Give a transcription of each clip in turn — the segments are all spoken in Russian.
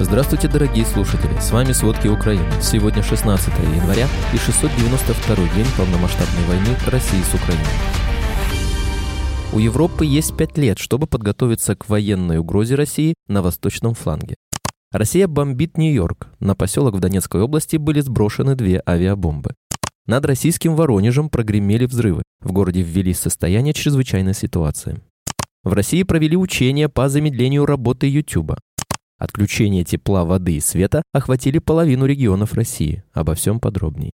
Здравствуйте, дорогие слушатели! С вами «Сводки Украины». Сегодня 16 января и 692 день полномасштабной войны России с Украиной. У Европы есть пять лет, чтобы подготовиться к военной угрозе России на восточном фланге. Россия бомбит Нью-Йорк. На поселок в Донецкой области были сброшены две авиабомбы. Над российским Воронежем прогремели взрывы. В городе ввели состояние чрезвычайной ситуации. В России провели учения по замедлению работы YouTube. Отключение тепла, воды и света охватили половину регионов России. Обо всем подробней.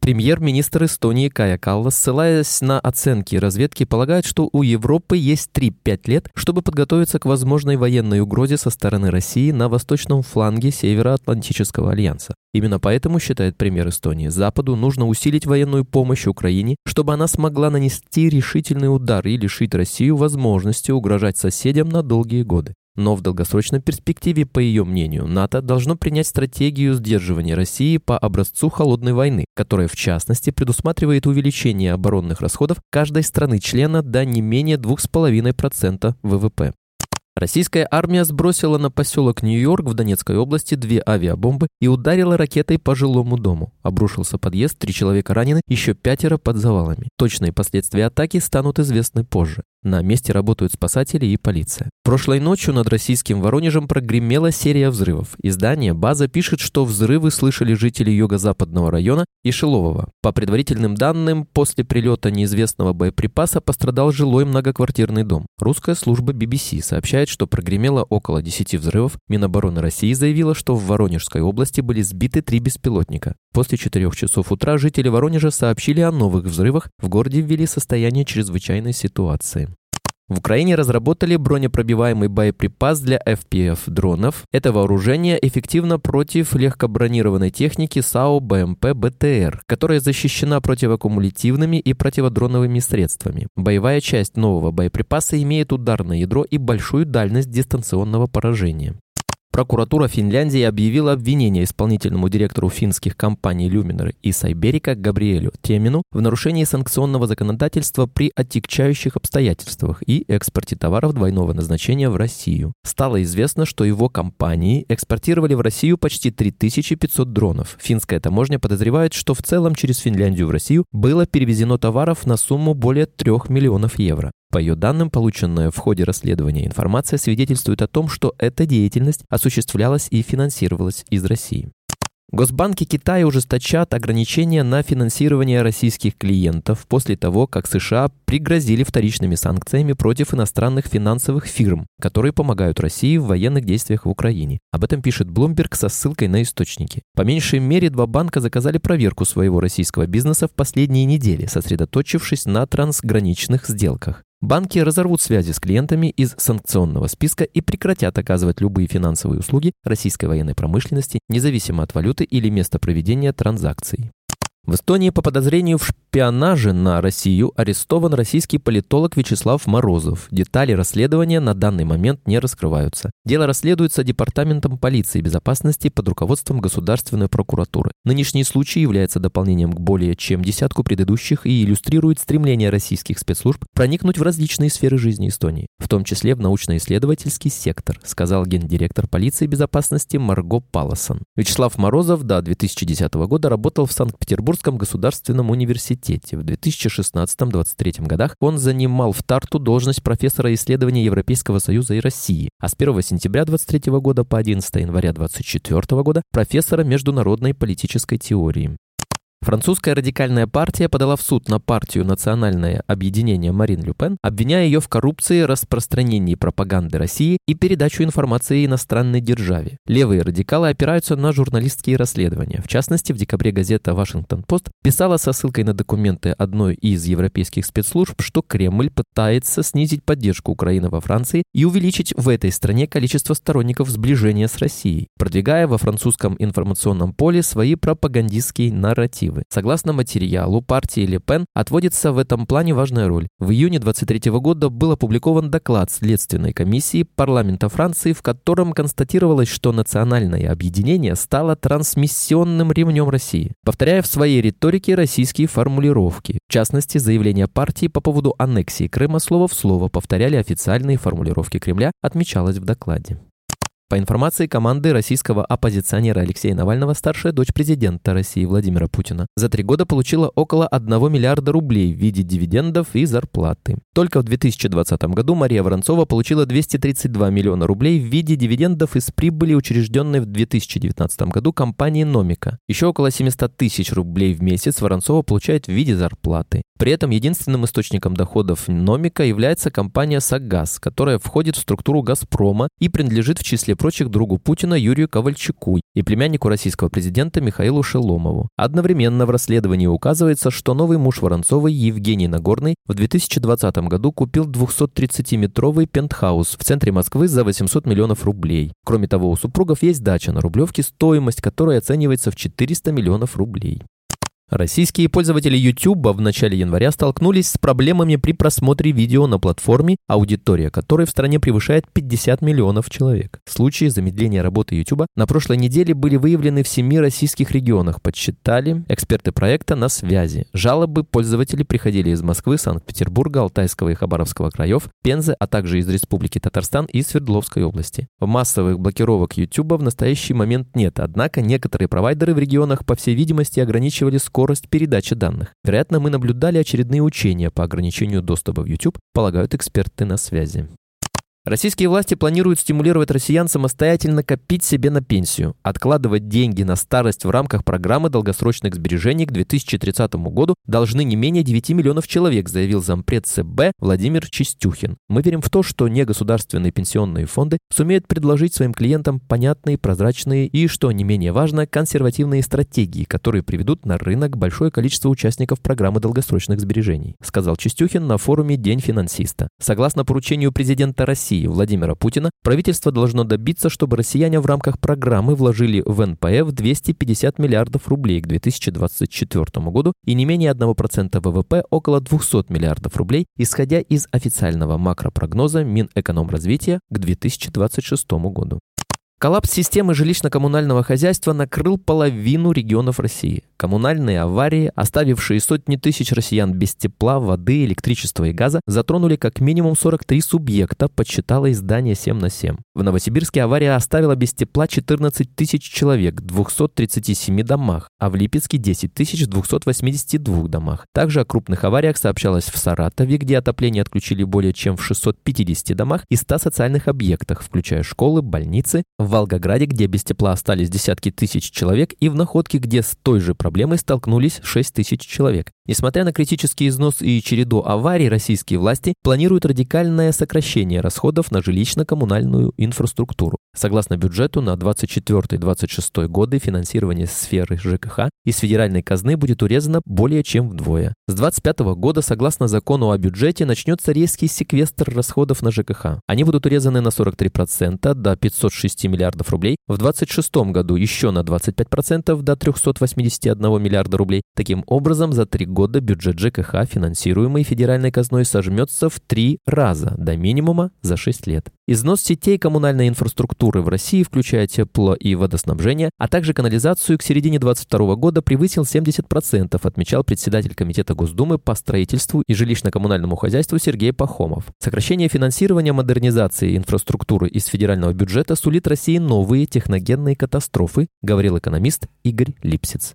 Премьер-министр Эстонии Кая Каллас, ссылаясь на оценки разведки, полагает, что у Европы есть 3-5 лет, чтобы подготовиться к возможной военной угрозе со стороны России на восточном фланге Североатлантического альянса. Именно поэтому, считает премьер Эстонии, Западу нужно усилить военную помощь Украине, чтобы она смогла нанести решительный удар и лишить Россию возможности угрожать соседям на долгие годы. Но в долгосрочной перспективе, по ее мнению, НАТО должно принять стратегию сдерживания России по образцу холодной войны, которая в частности предусматривает увеличение оборонных расходов каждой страны-члена до не менее 2,5% ВВП. Российская армия сбросила на поселок Нью-Йорк в Донецкой области две авиабомбы и ударила ракетой по жилому дому. Обрушился подъезд, три человека ранены, еще пятеро под завалами. Точные последствия атаки станут известны позже. На месте работают спасатели и полиция. Прошлой ночью над российским Воронежем прогремела серия взрывов. Издание «База» пишет, что взрывы слышали жители юго-западного района и Шилового. По предварительным данным, после прилета неизвестного боеприпаса пострадал жилой многоквартирный дом. Русская служба BBC сообщает, что прогремело около 10 взрывов. Минобороны России заявила, что в Воронежской области были сбиты три беспилотника. После 4 часов утра жители Воронежа сообщили о новых взрывах. В городе ввели состояние чрезвычайной ситуации. В Украине разработали бронепробиваемый боеприпас для FPF-дронов. Это вооружение эффективно против легкобронированной техники САУ БМП БТР, которая защищена противокумулятивными и противодроновыми средствами. Боевая часть нового боеприпаса имеет ударное ядро и большую дальность дистанционного поражения. Прокуратура Финляндии объявила обвинение исполнительному директору финских компаний Люминер и Сайберика Габриэлю Темину в нарушении санкционного законодательства при отягчающих обстоятельствах и экспорте товаров двойного назначения в Россию. Стало известно, что его компании экспортировали в Россию почти 3500 дронов. Финская таможня подозревает, что в целом через Финляндию в Россию было перевезено товаров на сумму более 3 миллионов евро. По ее данным, полученная в ходе расследования информация свидетельствует о том, что эта деятельность осуществлялась и финансировалась из России. Госбанки Китая ужесточат ограничения на финансирование российских клиентов после того, как США пригрозили вторичными санкциями против иностранных финансовых фирм, которые помогают России в военных действиях в Украине. Об этом пишет Bloomberg со ссылкой на источники. По меньшей мере, два банка заказали проверку своего российского бизнеса в последние недели, сосредоточившись на трансграничных сделках. Банки разорвут связи с клиентами из санкционного списка и прекратят оказывать любые финансовые услуги российской военной промышленности, независимо от валюты или места проведения транзакций. В Эстонии по подозрению в шпионаже на Россию арестован российский политолог Вячеслав Морозов. Детали расследования на данный момент не раскрываются. Дело расследуется Департаментом полиции и безопасности под руководством Государственной прокуратуры. Нынешний случай является дополнением к более чем десятку предыдущих и иллюстрирует стремление российских спецслужб проникнуть в различные сферы жизни Эстонии, в том числе в научно-исследовательский сектор, сказал гендиректор полиции и безопасности Марго Паласон. Вячеслав Морозов до 2010 года работал в Санкт-Петербурге Петербургском государственном университете. В 2016-2023 годах он занимал в Тарту должность профессора исследований Европейского Союза и России, а с 1 сентября 2023 года по 11 января 2024 года профессора международной политической теории. Французская радикальная партия подала в суд на партию «Национальное объединение Марин Люпен, обвиняя ее в коррупции, распространении пропаганды России и передачу информации иностранной державе. Левые радикалы опираются на журналистские расследования. В частности, в декабре газета «Вашингтон-Пост» писала со ссылкой на документы одной из европейских спецслужб, что Кремль пытается снизить поддержку Украины во Франции и увеличить в этой стране количество сторонников сближения с Россией, продвигая во французском информационном поле свои пропагандистские нарративы инициативы. Согласно материалу, партии Ле Пен отводится в этом плане важная роль. В июне 23 года был опубликован доклад Следственной комиссии парламента Франции, в котором констатировалось, что национальное объединение стало трансмиссионным ремнем России, повторяя в своей риторике российские формулировки. В частности, заявления партии по поводу аннексии Крыма слово в слово повторяли официальные формулировки Кремля, отмечалось в докладе. По информации команды российского оппозиционера Алексея Навального, старшая дочь президента России Владимира Путина за три года получила около 1 миллиарда рублей в виде дивидендов и зарплаты. Только в 2020 году Мария Воронцова получила 232 миллиона рублей в виде дивидендов из прибыли, учрежденной в 2019 году компании «Номика». Еще около 700 тысяч рублей в месяц Воронцова получает в виде зарплаты. При этом единственным источником доходов Номика является компания «Сагаз», которая входит в структуру «Газпрома» и принадлежит в числе прочих другу Путина Юрию Ковальчуку и племяннику российского президента Михаилу Шеломову. Одновременно в расследовании указывается, что новый муж Воронцовой Евгений Нагорный в 2020 году купил 230-метровый пентхаус в центре Москвы за 800 миллионов рублей. Кроме того, у супругов есть дача на Рублевке, стоимость которой оценивается в 400 миллионов рублей. Российские пользователи YouTube в начале января столкнулись с проблемами при просмотре видео на платформе, аудитория которой в стране превышает 50 миллионов человек. Случаи замедления работы YouTube на прошлой неделе были выявлены в семи российских регионах, подсчитали эксперты проекта на связи. Жалобы пользователей приходили из Москвы, Санкт-Петербурга, Алтайского и Хабаровского краев, Пензы, а также из Республики Татарстан и Свердловской области. Массовых блокировок YouTube в настоящий момент нет, однако некоторые провайдеры в регионах, по всей видимости, ограничивали скорость скорость передачи данных. Вероятно, мы наблюдали очередные учения по ограничению доступа в YouTube, полагают эксперты на связи. Российские власти планируют стимулировать россиян самостоятельно копить себе на пенсию, откладывать деньги на старость в рамках программы долгосрочных сбережений к 2030 году должны не менее 9 миллионов человек, заявил зампред ЦБ Владимир Чистюхин. Мы верим в то, что негосударственные пенсионные фонды сумеют предложить своим клиентам понятные, прозрачные и, что не менее важно, консервативные стратегии, которые приведут на рынок большое количество участников программы долгосрочных сбережений, сказал Чистюхин на форуме День финансиста. Согласно поручению президента России России Владимира Путина, правительство должно добиться, чтобы россияне в рамках программы вложили в НПФ 250 миллиардов рублей к 2024 году и не менее 1% ВВП около 200 миллиардов рублей, исходя из официального макропрогноза Минэкономразвития к 2026 году. Коллапс системы жилищно-коммунального хозяйства накрыл половину регионов России. Коммунальные аварии, оставившие сотни тысяч россиян без тепла, воды, электричества и газа, затронули как минимум 43 субъекта, подсчитало издание 7 на 7. В Новосибирске авария оставила без тепла 14 тысяч человек в 237 домах, а в Липецке 10 тысяч в 282 домах. Также о крупных авариях сообщалось в Саратове, где отопление отключили более чем в 650 домах и 100 социальных объектах, включая школы, больницы, в Волгограде, где без тепла остались десятки тысяч человек, и в Находке, где с той же проблемой проблемой столкнулись 6 тысяч человек. Несмотря на критический износ и череду аварий, российские власти планируют радикальное сокращение расходов на жилищно-коммунальную инфраструктуру. Согласно бюджету на 24-26 годы финансирование сферы ЖКХ из федеральной казны будет урезано более чем вдвое. С 2025 года, согласно закону о бюджете, начнется резкий секвестр расходов на ЖКХ. Они будут урезаны на 43% до 506 миллиардов рублей, в 2026 году еще на 25% до 381 миллиарда рублей. Таким образом, за три года бюджет ЖКХ, финансируемый федеральной казной, сожмется в три раза до минимума за 6 лет. Износ сетей коммунальной инфраструктуры в России, включая тепло и водоснабжение, а также канализацию к середине 2022 года превысил 70%, отмечал председатель Комитета Госдумы по строительству и жилищно-коммунальному хозяйству Сергей Пахомов. Сокращение финансирования модернизации инфраструктуры из федерального бюджета сулит России новые техногенные катастрофы, говорил экономист Игорь Липсиц.